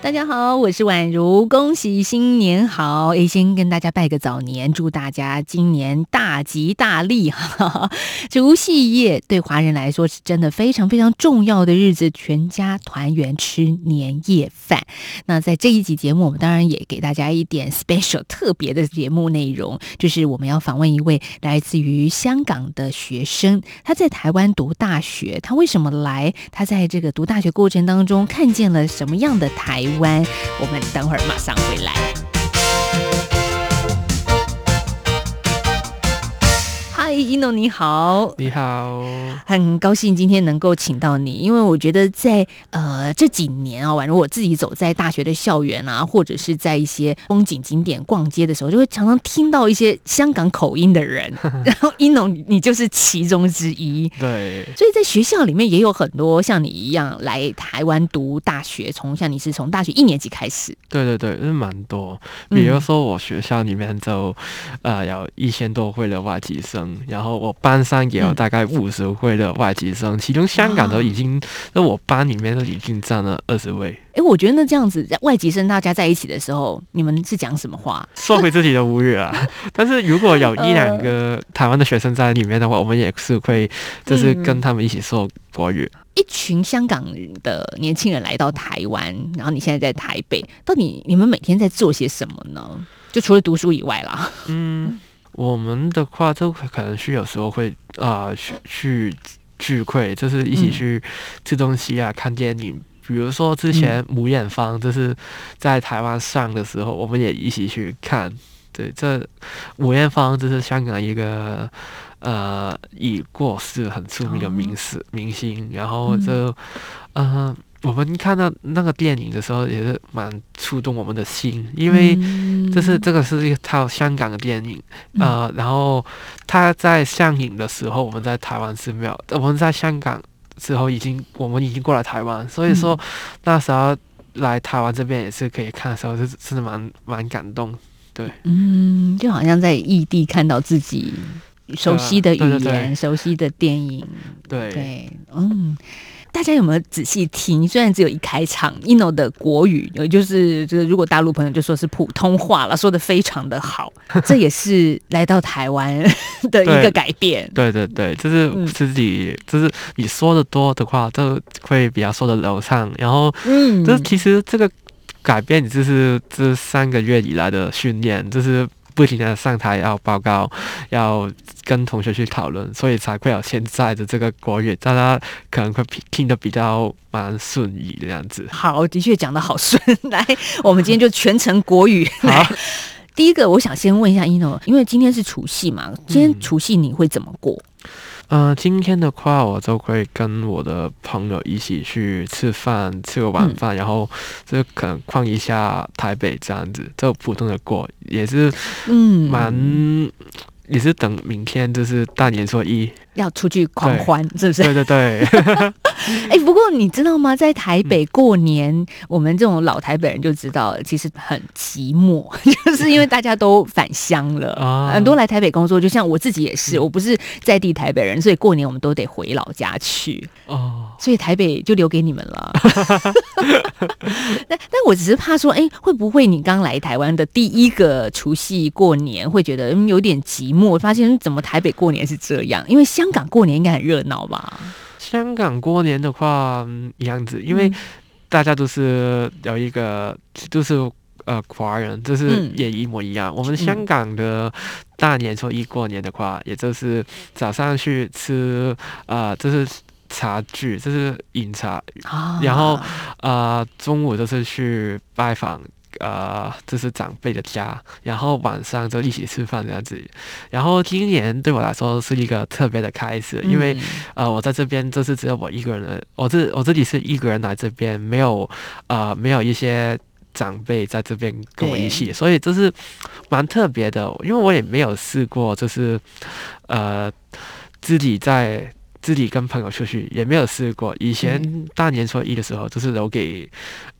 大家好，我是宛如，恭喜新年好！诶，先跟大家拜个早年，祝大家今年大吉大利哈！除夕夜对华人来说是真的非常非常重要的日子，全家团圆吃年夜饭。那在这一集节目，我们当然也给大家一点 special 特别的节目内容，就是我们要访问一位来自于香港的学生，他在台湾读大学，他为什么来？他在这个读大学过程当中看见了什么样的台？湾，我们等会儿马上回来。嗨，一诺你好，你好，很高兴今天能够请到你，因为我觉得在呃这几年啊，宛如我自己走在大学的校园啊，或者是在一些风景景点逛街的时候，就会常常听到一些香港口音的人，然后一诺你就是其中之一，对，所以在学校里面也有很多像你一样来台湾读大学，从像你是从大学一年级开始，对对对，是蛮多，比如说我学校里面就呃有一千多会的外籍生。然后我班上也有大概五十位的外籍生，其中香港都已经在我班里面都已经占了二十位。哎，我觉得那这样子外籍生大家在一起的时候，你们是讲什么话？说回自己的母语啊。但是如果有一两个台湾的学生在里面的话，我们也是会就是跟他们一起说国语。一群香港的年轻人来到台湾，然后你现在在台北，到底你们每天在做些什么呢？就除了读书以外啦。嗯。我们的话，就可能是有时候会啊去去聚会，就是一起去吃东西啊、看电影。比如说之前《母眼芳》就是在台湾上的时候，我们也一起去看。对，这母艳芳就是香港一个呃已过世很出名的名星明星，然后就嗯。我们看到那个电影的时候，也是蛮触动我们的心，因为这是这个是一套香港的电影，呃，然后他在上映的时候，我们在台湾是没有，我们在香港之后已经我们已经过来台湾，所以说那时候来台湾这边也是可以看的时候，是真的蛮蛮感动，对，嗯，就好像在异地看到自己熟悉的语言、熟悉的电影，对。对，嗯。大家有没有仔细听？虽然只有一开场，ino 的国语，也就是就是，如果大陆朋友就说是普通话了，说的非常的好。这也是来到台湾的一个改变。对对对，就是自己，就是你说的多的话，就会比较说的流畅。然后，嗯，就是其实这个改变，就是这三个月以来的训练，就是。不停的上台要报告，要跟同学去讨论，所以才会有现在的这个国语，大家可能会听得比较蛮顺意的样子。好，的确讲的好顺。来，我们今天就全程国语。好，第一个，我想先问一下一诺，因为今天是除夕嘛，今天除夕你会怎么过？嗯，今天的话，我就会跟我的朋友一起去吃饭，吃个晚饭，然后就可能逛一下台北这样子，就普通的过，也是嗯蛮。也是等明天，就是大年初一要出去狂欢，是不是？对对对。哎，不过你知道吗？在台北过年，我们这种老台北人就知道，其实很寂寞，就是因为大家都返乡了，很多来台北工作，就像我自己也是，我不是在地台北人，所以过年我们都得回老家去。哦，所以台北就留给你们了。但但我只是怕说，哎，会不会你刚来台湾的第一个除夕过年，会觉得有点寂寞？发现怎么台北过年是这样？因为香港过年应该很热闹吧？香港过年的话，样子，因为大家都是有一个，都是呃华人，就是也一模一样。我们香港的大年初一过年的话，也就是早上去吃啊，就是茶具，就是饮茶，然后呃中午就是去拜访。呃，这是长辈的家，然后晚上就一起吃饭这样子。然后今年对我来说是一个特别的开始，因为呃，我在这边就是只有我一个人，我自我自己是一个人来这边，没有呃没有一些长辈在这边跟我一起，所以这是蛮特别的。因为我也没有试过，就是呃自己在自己跟朋友出去也没有试过。以前大年初一的时候，就是留给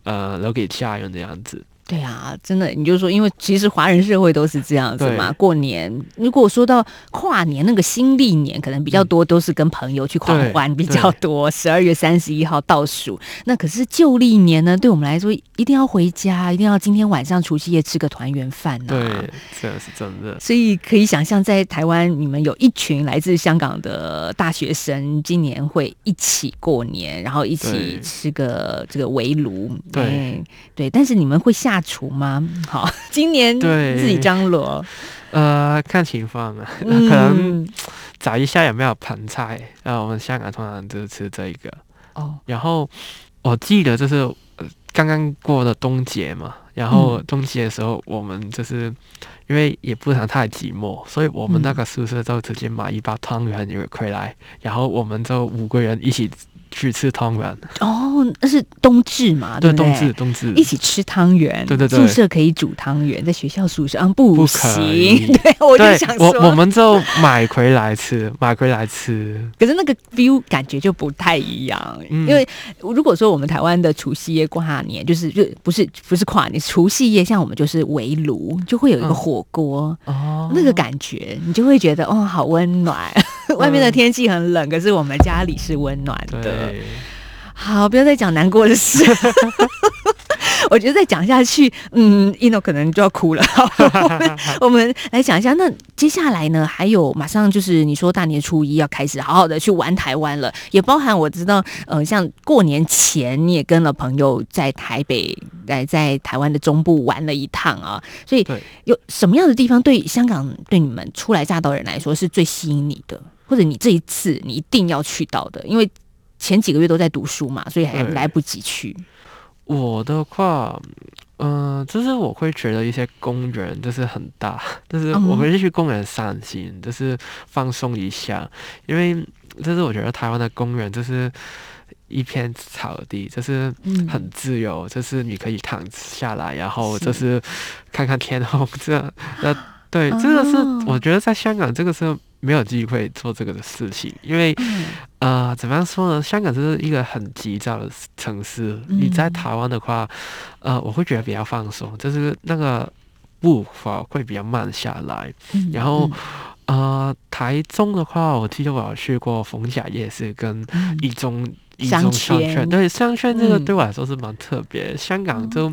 呃留给家人这样子。对啊，真的，你就说，因为其实华人社会都是这样子嘛。过年，如果说到跨年那个新历年，可能比较多都是跟朋友去狂欢比较多。十二月三十一号倒数，那可是旧历年呢，对我们来说一定要回家，一定要今天晚上除夕夜吃个团圆饭呐、对，这个是真的。所以可以想象，在台湾，你们有一群来自香港的大学生，今年会一起过年，然后一起吃个这个围炉。对哎对，但是你们会下厨吗？好，今年对。自己张罗，呃，看情况啊，可能嗯找一下有没有盆菜。呃，我们香港通常就是吃这一个。哦，然后我记得就是呃刚刚过的冬节嘛，然后嗯。冬节的时候，我们就是因为也不想太寂寞，所以我们那个宿舍就直接买一包汤圆也回来，然后我们就五个人一起去吃汤圆。哦，那是冬至嘛，对？冬至，冬至一起吃汤圆，对对对宿舍可以煮汤圆，在学校宿舍啊不不行，对，我就想，我说，我们就买回来吃，买回来吃。可是那个 feel 感觉就不太一样，嗯因为如果说我们台湾的除夕夜跨年，就是就不是不是跨年，除夕夜像我们就是围炉，就会有一个嗯火锅。哦那个感觉，你就会觉得哦，好温暖。外面的天气很冷，可是我们家里是温暖的。好，不要再讲难过的事。我觉得再讲下去，嗯，一诺可能就要哭了。我 们我们来讲一下，那接下来呢，还有马上就是你说大年初一要开始好好的去玩台湾了，也包含我知道，呃，像过年前你也跟了朋友在台北，来在台湾的中部玩了一趟啊，所以有什么样的地方对香港对你们初来乍到人来说是最吸引你的，或者你这一次你一定要去到的？因为前几个月都在读书嘛，所以还来不及去。我的话，嗯、就是我会觉得一些公园就是很大，就是嗯我会去公园散心，就是放松一下，因为就是我觉得台湾的公园就是一片草地，就是嗯很自由，就是你可以躺下来，然后就是看看天空，这那对，这个是哦我觉得在香港这个是没有机会做这个的事情，因为嗯呃，怎么样说呢？香港就是一个很急躁的城市。你在嗯台湾的话，呃，我会觉得比较放松，就是那个步伐会比较慢下来。嗯然后呃，台中的话，我记得我有去过逢甲夜市跟嗯一中一中商圈圈，对商圈这个嗯对我来说是蛮特别。香港就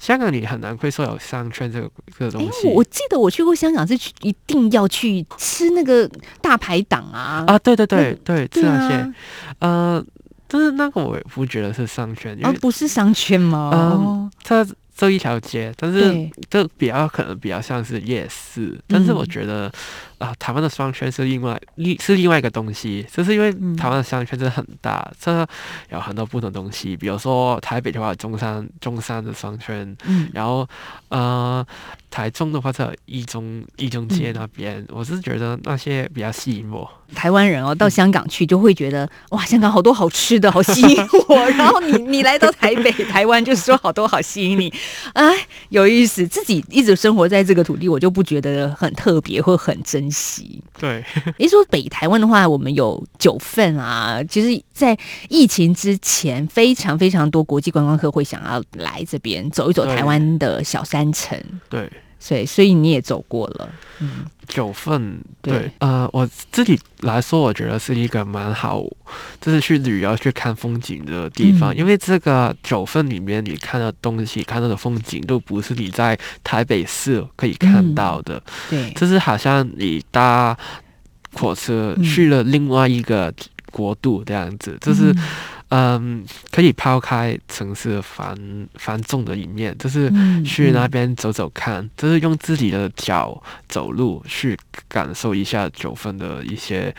香港你很难会说有商圈这个这个东哎，西。我记得我去过香港是去一定要去吃那个大排档啊。啊，对对对对，对这样些。啊，呃，但是那个我也不觉得是商圈，因哦为不是商圈吗？嗯哦。它这一条街，但是对，这比较可能比较像是夜市，但是我嗯觉得啊、台湾的商圈是另外另是另外一个东西，就是因为嗯台湾的商圈真的很大，这有很多不同东西，比如说台北的话，中山中山的商圈，嗯然后呃台中的话在一中一中街嗯那边，我是觉得那些比较吸引我。台湾人哦，嗯到香港去就会觉得哇，香港好多好吃的，好吸引我。然后你你来到台北、台湾，就说好多好吸引你，哎，有意思。自己一直生活在这个土地，我就不觉得很特别或很珍惜。对，你说北台湾的话，我们有九份啊。其实，在疫情之前，非常非常多国际观光客会想要来这边走一走台湾的小山城，对。所以所以你也走过了，嗯。九份，对对，呃，我自己来说，我觉得是一个蛮好，就是去旅游去看风景的地方，嗯。因为这个九份里面你看的东西、看到的风景，都不是你在台北市可以看到的，对，就是好像你搭火车嗯。去了另外一个国度这样子，就是嗯嗯，可以抛开城市繁繁重的一面，就是嗯去那嗯边走走看，就是用自己的脚走路去感受一下九份的一些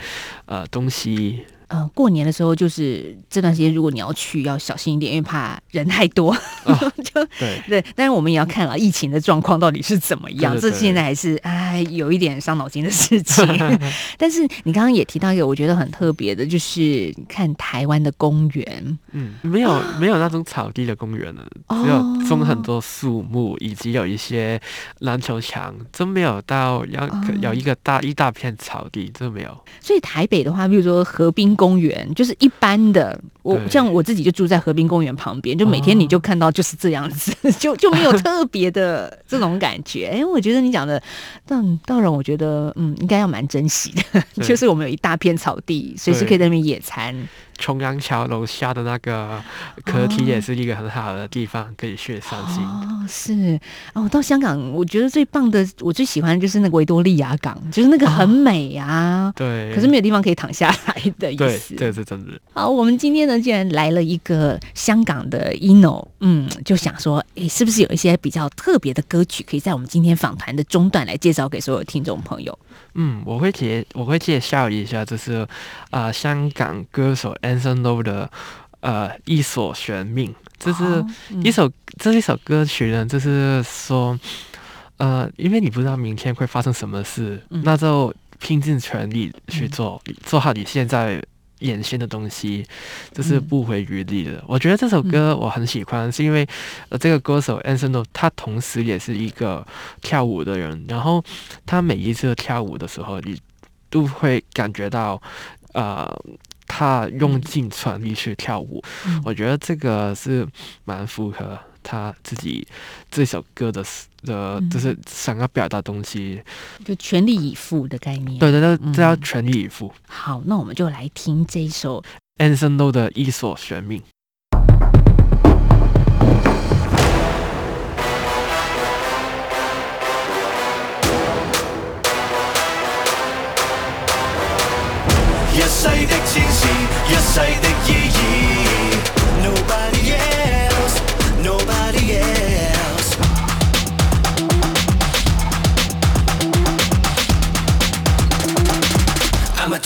呃东西。呃，过年的时候就是这段时间，如果你要去，要小心一点，因为怕人太多。就对对，但是我们也要看了疫情的状况到底是怎么样，这对对对现在还是哎有一点伤脑筋的事情。但是你刚刚也提到一个我觉得很特别的，就是看台湾的公园，嗯，没有没有那种草地的公园了，哦只有种很多树木，以及有一些篮球场，真没有到要哦有一个大一大片草地，真没有。所以台北的话，比如说河滨公园，就是一般的，我像我自己就住在河滨公园旁边，就每天你就看到就是这样子，就就没有特别的这种感觉。哎，我觉得你讲的，但当然我觉得，嗯，应该要蛮珍惜的，就是我们有一大片草地，随时可以在那边野餐。重阳桥楼下的那个河堤也是一个很好的地方，可以去散心。哦，是哦，到香港，我觉得最棒的，我最喜欢的就是那个维多利亚港，就是那个很美啊。对，可是没有地方可以躺下来的意对，思。这个是真的。好，我们今天呢，既然来了一个香港的 ino，嗯，就想说，诶，是不是有一些比较特别的歌曲，可以在我们今天访谈的中段来介绍给所有听众朋友？嗯，我会介我会介绍一下，就是呃香港歌手 Anson Lo 的呃一所玄命，这是哦嗯一首、这一首歌曲呢，就是说呃，因为你不知道明天会发生什么事，嗯那就拼尽全力去做，做好你现在。眼线的东西，这是嗯不回余力的。我觉得这首歌我很喜欢，是因为呃，这个歌手 Anson Lo 他同时也是一个跳舞的人，然后他每一次跳舞的时候，你都会感觉到，呃，他用尽全力去跳舞。嗯我觉得这个是蛮符合他自己这首歌的的，嗯就是想要表达东西。就全力以赴的概念。对对对，嗯这要全力以赴。好，那我们就来听这一首 Anson Lo 的一所玄命。「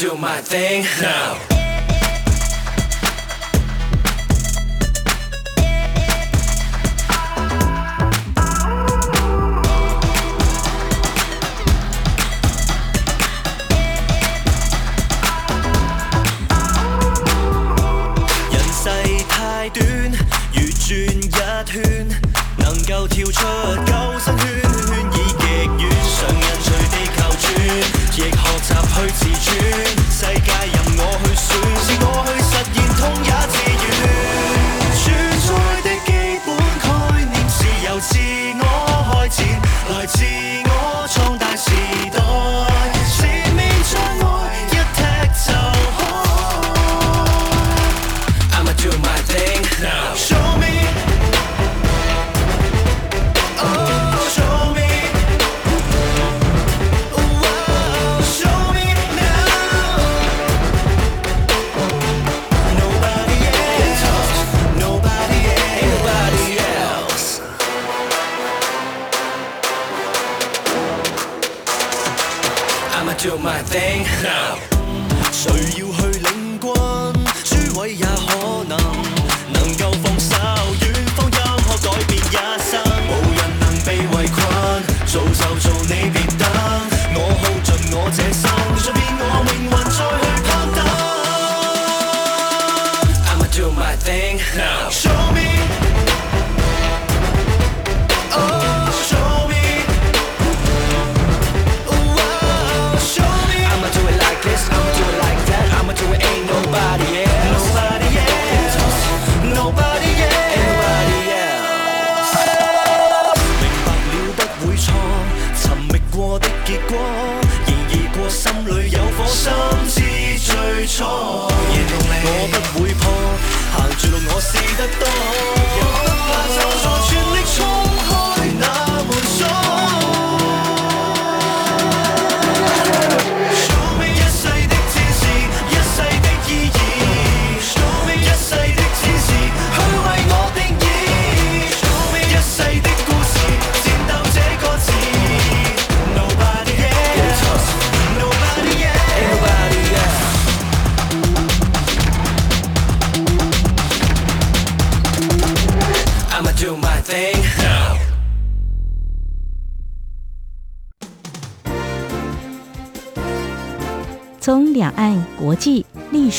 do my thing now。Do my thing now. 谁要去領軍？諸位也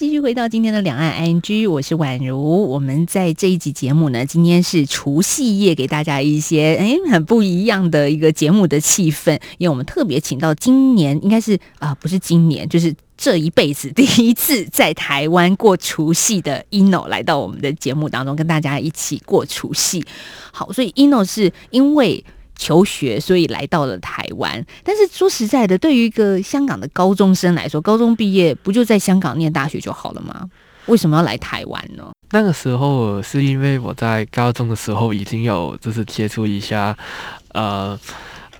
继续回到今天的两岸 ING，我是宛如。我们在这一集节目呢，今天是除夕夜，给大家一些诶很不一样的一个节目的气氛，因为我们特别请到今年应该是啊、不是今年，就是这一辈子第一次在台湾过除夕的 ino 来到我们的节目当中，跟大家一起过除夕。好，所以 ino 是因为。求学，所以来到了台湾。但是说实在的，对于一个香港的高中生来说，高中毕业不就在香港念大学就好了吗？为什么要来台湾呢？那个时候是因为我在高中的时候已经有就是接触一下，呃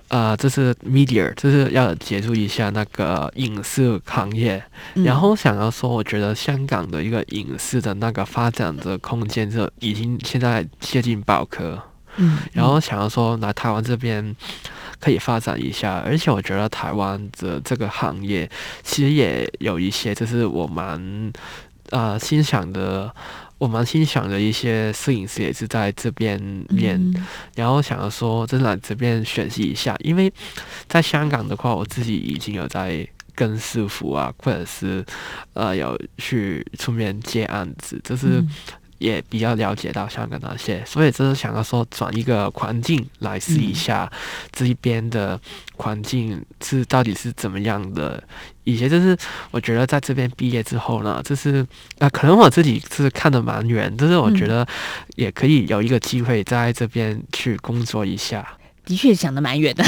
呃，就是 media，就是要接触一下那个影视行业，嗯然后想要说，我觉得香港的一个影视的那个发展的空间就已经现在接近爆壳，嗯，然后想要说来台湾这边可以发展一下，而且我觉得台湾的这个行业其实也有一些就是我蛮呃欣赏的，我蛮欣赏的一些摄影师也是在这边练，嗯然后想要说真的来这边学习一下，因为在香港的话，我自己已经有在。跟师傅啊，或者是呃有去出面接案子，就是嗯也比较了解到香港那些，所以就是想要说转一个环境来试一下这一边的环境是到底是怎么样的。以前就是我觉得在这边毕业之后呢，就是啊、可能我自己是看得蛮远，就是我觉得也可以有一个机会在这边去工作一下。的确想的蛮远的，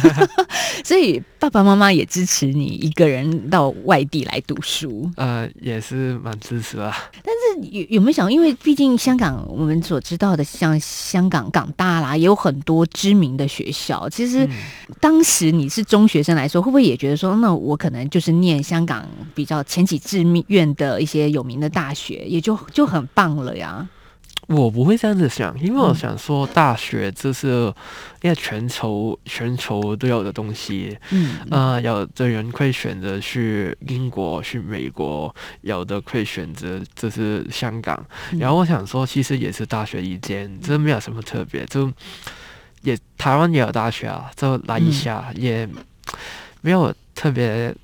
所以爸爸妈妈也支持你一个人到外地来读书。呃，也是蛮支持啊。但是有有没有想，因为毕竟香港我们所知道的，像香港港大啦，也有很多知名的学校。其实嗯当时你是中学生来说，会不会也觉得说，那我可能就是念香港比较前几志愿的一些有名的大学，也就就很棒了呀？我不会这样子想，因为我嗯想说，大学这是因为全球全球都有的东西，嗯呃，有的人会选择去英国、去美国，有的会选择就是香港。嗯然后我想说，其实也是大学一间，这没有什么特别，就也台湾也有大学啊，就来一下，也没有特别。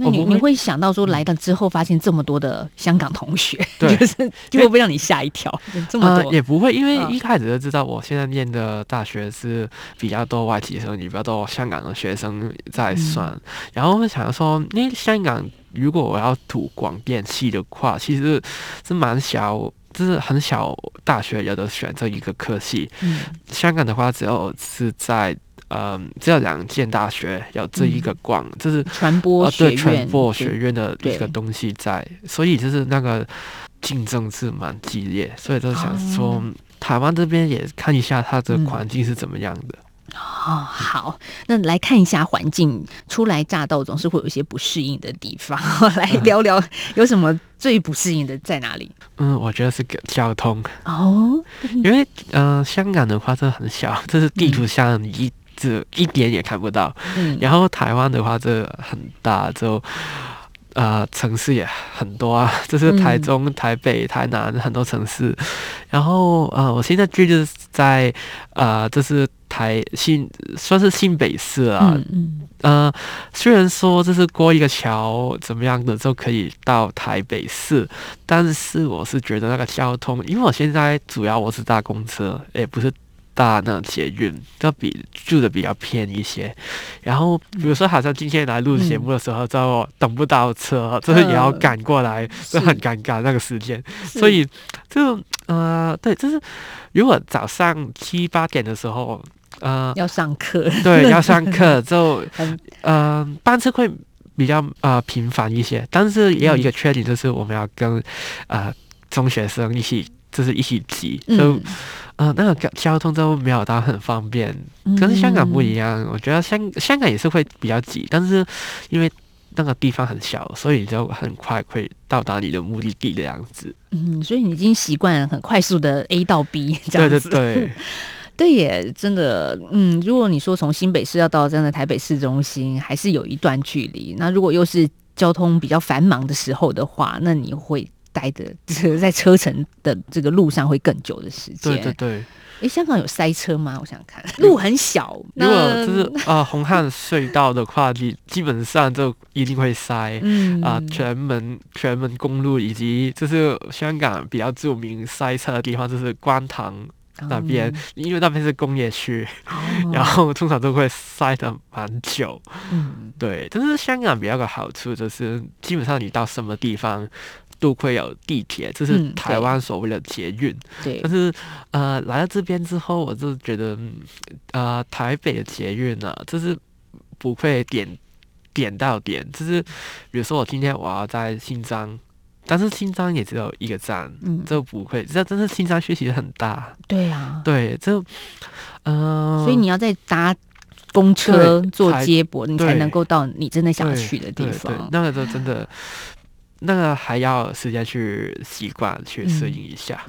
那你你会想到说来了之后发现这么多的香港同学，对就是就会不会让你吓一跳？这么也不会，因为嗯一开始就知道我现在念的大学是比较多外籍生，也比较多香港的学生在算。嗯然后我想说，因为香港如果我要读广电系的话，其实是蛮小，就是很小大学有的选这一个科系。嗯香港的话，只有是在嗯，只有两间大学有这一个广，就是传播呃，对学院，传播学院的一个东西在，所以就是那个竞争是蛮激烈，所以就想说、哦台湾这边也看一下它的嗯。环境是怎么样的。哦，好，那来看一下环境，初来乍到总是会有一些不适应的地方，来聊聊有什么最不适应的在哪里？嗯，我觉得是个交通，哦，因为嗯、呃香港的话真的很小，这是地图上一这一点也看不到。嗯，然后台湾的话，这很大，就呃城市也很多啊，就是台中、台北、台南很多城市。然后呃，我现在居就是在呃，这是台新算是新北市啊。嗯嗯呃，虽然说这是过一个桥怎么样的就可以到台北市，但是我是觉得那个交通，因为我现在主要我是搭公车，也不是搭那捷运，就比住的比较偏一些。然后比如说，好像今天来录节目的时候，就等不到车，就是也要赶过来，就很尴尬那个时间。所以就呃，对，就是如果早上七八点的时候。呃，要上课，对，要上课 就嗯呃班车会比较呃频繁一些，但是也有一个缺点，就是我们要跟呃中学生一起，就是一起挤，就嗯呃那个交交通都没有到很方便，可是香港不一样。我觉得香香港也是会比较挤，但是因为那个地方很小，所以就很快会到达你的目的地的样子。嗯，所以你已经习惯很快速的 A 到 B 这对对样子。对，对耶，真的，嗯，如果你说从新北市要到真的台北市中心，还是有一段距离。那如果又是交通比较繁忙的时候的话，那你会待的这个 在车程的这个路上会更久的时间。对对对。诶，香港有塞车吗？我想想看，路很小。如果就是啊红磡隧道的话，你基本上就一定会塞。嗯啊，全门全门公路以及就是香港比较著名塞车的地方，就是观塘那边，因为那边是工业区，哦然后通常都会塞得蛮久。嗯对，但是香港比较个好处就是，基本上你到什么地方都会有地铁，这是嗯台湾所谓的捷运。对但，是呃，来到这边之后，我就觉得，嗯呃，台北的捷运呢、就是不会点点到点，就是比如说我今天我要在新庄，但是新疆也只有一个站，嗯，就不会，这真是新庄区其实很大，对啊，对，就嗯、呃，所以你要再搭公车对做才接驳，你才能够到你真的想对去的地方。那个就真的。那个还要时间去习惯、去适嗯应一下。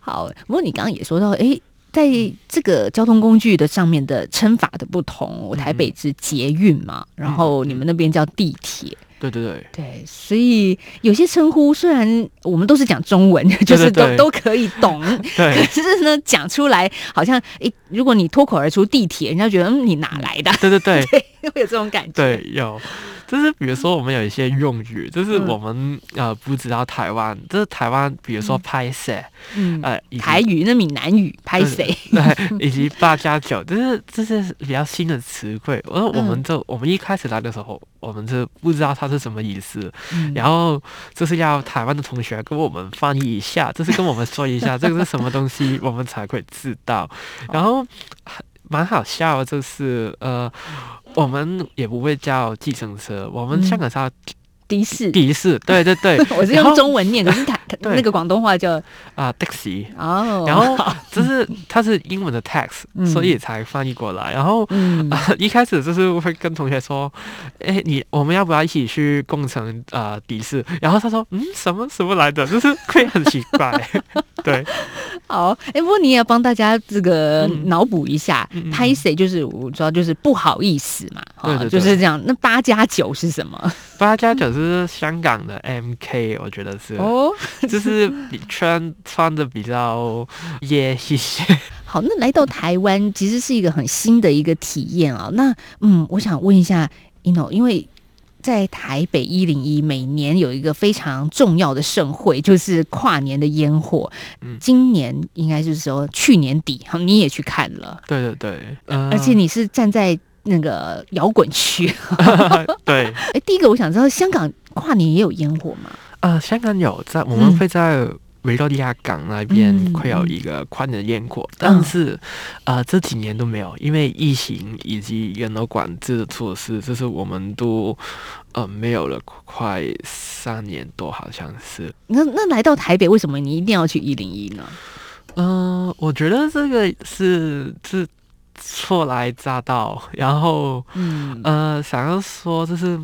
好，不过你刚刚也说到，诶，在这个交通工具的上面的称法的不同，我台北是捷运嘛，然后你们那边叫地铁，对对对，对，所以有些称呼虽然我们都是讲中文，就是都对都可以懂，对。可是呢，讲出来好像，诶，如果你脱口而出地铁，人家觉得嗯，你哪来的？对对。对，有这种感觉。对，有，就是比如说我们有一些用语，就是嗯我们、呃不知道台湾，就是台湾，比如说拍摄，嗯，呃，台语那闽南语拍谁？对，以及八加九，就是这是比较新的词汇。而我们嗯就、我们一开始来的时候，我们是不知道它是什么意思，嗯然后就是要台湾的同学跟我们翻译一下，就是跟我们说一下这个是什么东西，我们才会知道。然后蛮好笑，就是呃，我们也不会叫计程车，我们嗯。香港叫的士，的士，对对对我是用中文念，可 是台那个广东话叫啊、taxi。哦，然后就是它是英文的 tax，、嗯所以才翻译过来。然后 一开始就是会跟同学说，哎，你我们要不要一起去共乘啊的士？然后他说，嗯，什么什么来的，就是会很奇怪。对，好，哎，不过你也要帮大家这个嗯脑补一下拍谁就是我主要就是不好意思嘛，对就是这样。那八加九是什么？八加九是香港的 MK，我觉得是，哦，就是比穿穿的比较耶一些。好，那来到台湾其实是一个很新的一个体验啊。那嗯，我想问一下 ino，因为在台北一零一每年有一个非常重要的盛会，就是跨年的烟火。嗯今年应该就是说去年底，好你也去看了，对对对，呃、而且你是站在那个摇滚区。对哎，第一个我想知道，香港跨年也有烟火吗？呃、香港有在，我嗯们会在维多利亚港那边嗯会有一个跨年烟火，但是呃这几年都没有，因为疫情以及人流管制的措施，就是我们都呃没有了快三年多，好像是。那那来到台北，为什么你一定要去一零一呢？嗯、我觉得这个是是初来乍到，然后嗯呃想要说就是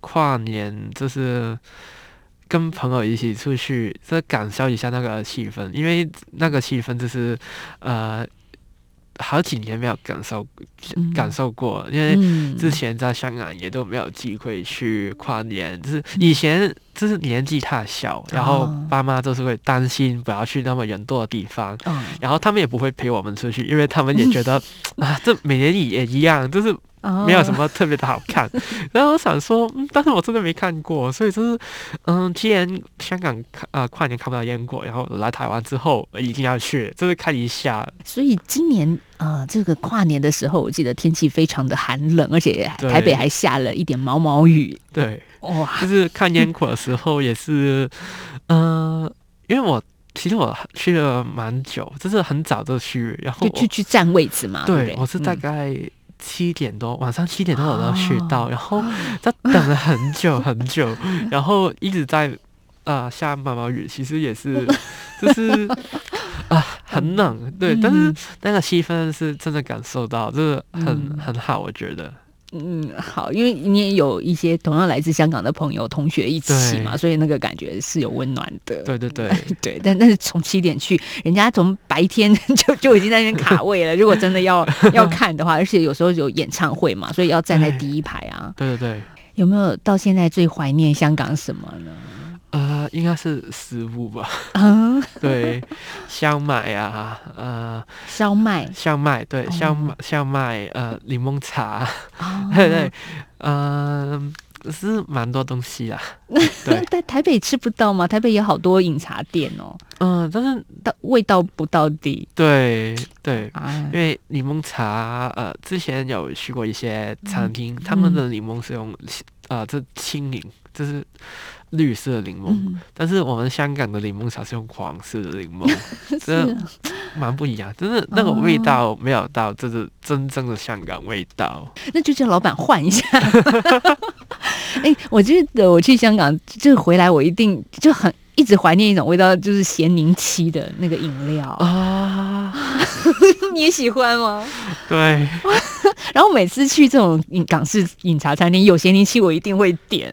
跨年就是。跟朋友一起出去，这感受一下那个气氛，因为那个气氛就是，呃，好几年没有感受嗯感受过，因为嗯之前在香港也都没有机会去跨年，就是以前就是年纪太小，然后哦。爸妈都是会担心不要去那么人多的地方，哦。然后他们也不会陪我们出去，因为他们也觉得 啊，这每年也一样，就是没有什么么特别的好看。然后我想说，嗯，但是我真的没看过，所以就是，嗯，既然香港看啊、跨年看不到烟火，然后来台湾之后一定要去，就是看一下。所以今年呃，这个跨年的时候，我记得天气非常的寒冷，而且台北还下了一点毛毛雨。对，哇，就是看烟火的时候也是，嗯、因为我其实我去了蛮久，就是很早就去，然后就去去占位置嘛，对对？对我是大嗯概。七点多，晚上七点多我都去哦到，然后在等了很久很久，然后一直在啊、下毛毛雨，其实也是 就是啊、很冷，对，但是嗯。那个气氛是真的感受到，就是很、嗯。很好，我觉得。嗯，好，因为你也有一些同样来自香港的朋友、同学一起嘛，所以那个感觉是有温暖的。对对对，对，但但是从七点去，人家从白天就 就已经在那边卡位了。如果真的要要看的话，而且有时候有演唱会嘛，所以要站在第一排啊。对对对，有没有到现在最怀念香港什么呢？呃，应该是食物吧，嗯，对，香麦啊，呃，烧麦。香麦，对，哦。香麦，香麦，呃，柠檬茶，哦。对 对，嗯、是蛮多东西啦，对，在台北吃不到吗？台北有好多饮茶店哦，嗯、但是到味道不到底对对，啊。因。为柠檬茶，呃，之前有去过一些餐厅，他嗯。们的柠檬是用，呃，这青柠，这是绿色的柠檬，嗯，但是我们香港的柠檬茶是用黄色的柠檬，是这啊蛮不一样，真的那个味哦道没有到，这是真正的香港味道。那就叫老板换一下。哎、我记得我去香港，就回来我一定就很一直怀念一种味道，就是咸柠七的那个饮料。啊，你也喜欢吗？对，然后每次去这种港式饮茶餐厅有咸宁气，我一定会点。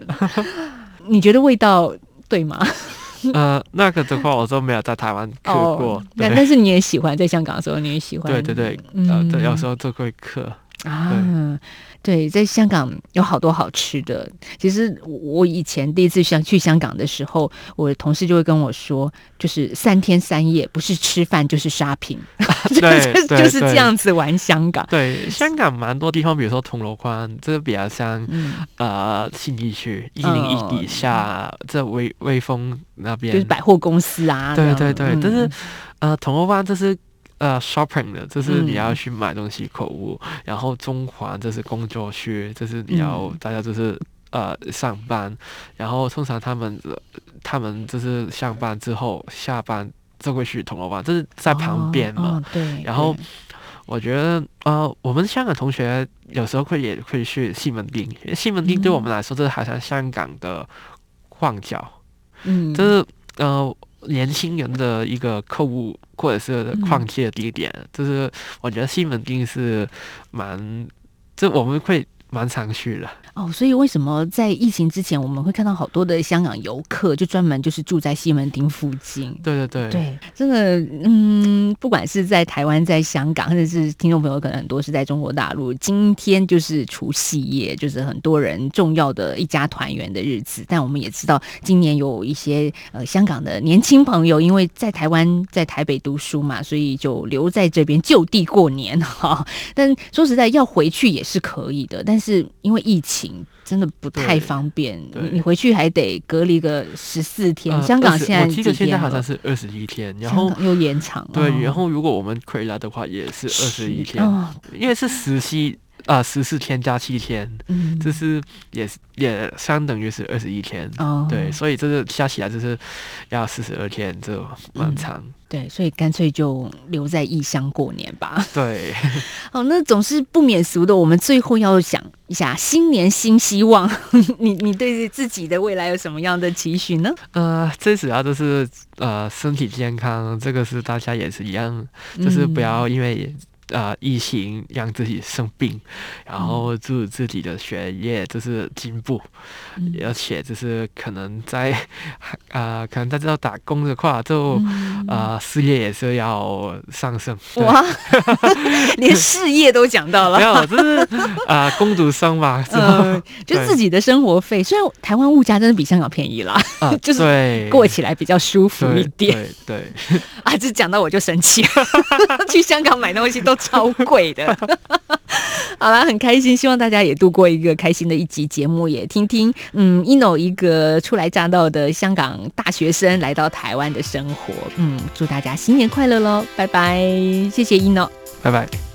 你觉得味道对吗？呃，那个的话我都没有在台湾刻过，对，但但是你也喜欢，在香港的时候你也喜欢。对对对，呃，嗯对，有时候都会刻，啊，对，在香港有好多好吃的。其实我我以前第一次想去香港的时候，我的同事就会跟我说，就是三天三夜，不是吃饭就是 shopping，对 就是这对样子玩香港。对，香港蛮多地方，比如说铜锣湾，这个比较像嗯，呃信义区一零一底下，这威威风那边，就是百货公司啊，对对对，但是嗯呃，铜锣湾这是呃 shopping 的，这是你嗯。要去买东西购物，然后中环这是工作区，这是你要、嗯。大家就是呃上班，然后通常他们呃他们就是上班之后下班就会去铜锣湾，这是在旁边嘛。哦。哦对，然后我觉得呃，我们香港同学有时候会也会去西门町，因为西门町对我们来说，这好像香港的旺角。嗯，就是呃年轻人的一个购物或者是逛街的地点，就是我觉得西门町是蛮，这我们会蛮常去的。哦，所以为什么在疫情之前，我们会看到好多的香港游客就专门就是住在西门町附近？对对对，对，真的，嗯，不管是在台湾、在香港，或者是听众朋友可能很多是在中国大陆，今天就是除夕夜，就是很多人重要的一家团圆的日子。但我们也知道，今年有一些呃香港的年轻朋友，因为在台湾、在台北读书嘛，所以就留在这边就地过年哈。但说实在，要回去也是可以的，但是因为疫情。真的不太方便，你你回去还得隔离个十四天。呃香港现在我记得现在好像是二十一天，然后又延长了。对，哦然后如果我们回来的话也是二十一天，哦，因为是十七啊十四天加七天，嗯，这是也是也相等于是二十一天。哦，对，所以这是加起来就是要四十二天，这蛮长。对，所以干脆就留在异乡过年吧。对，好，那总是不免俗的，我们最后要想一下新年新希望。你你对自己的未来有什么样的期许呢？呃，最主要就是呃身体健康，这个是大家也是一样，就是不要因为。呃，疫情让自己生病，然后祝自己的学业就是进步，嗯。而且就是可能在啊、可能在这度打工的话，就事业也是要上升。哇，连事业都讲到了。没。有，就是啊、工读生嘛，之后呃，就自己的生活费，虽然台湾物价真的比香港便宜啦，啊，就是对。过起来比较舒服一对点。对对，啊。这讲到我就生气，去香港买东西都超贵的。好啦，很开心，希望大家也度过一个开心的一集节目，也听听嗯，ino 一个初来乍到的香港大学生来到台湾的生活。嗯，祝大家新年快乐喽，拜拜，谢谢 ino。拜拜。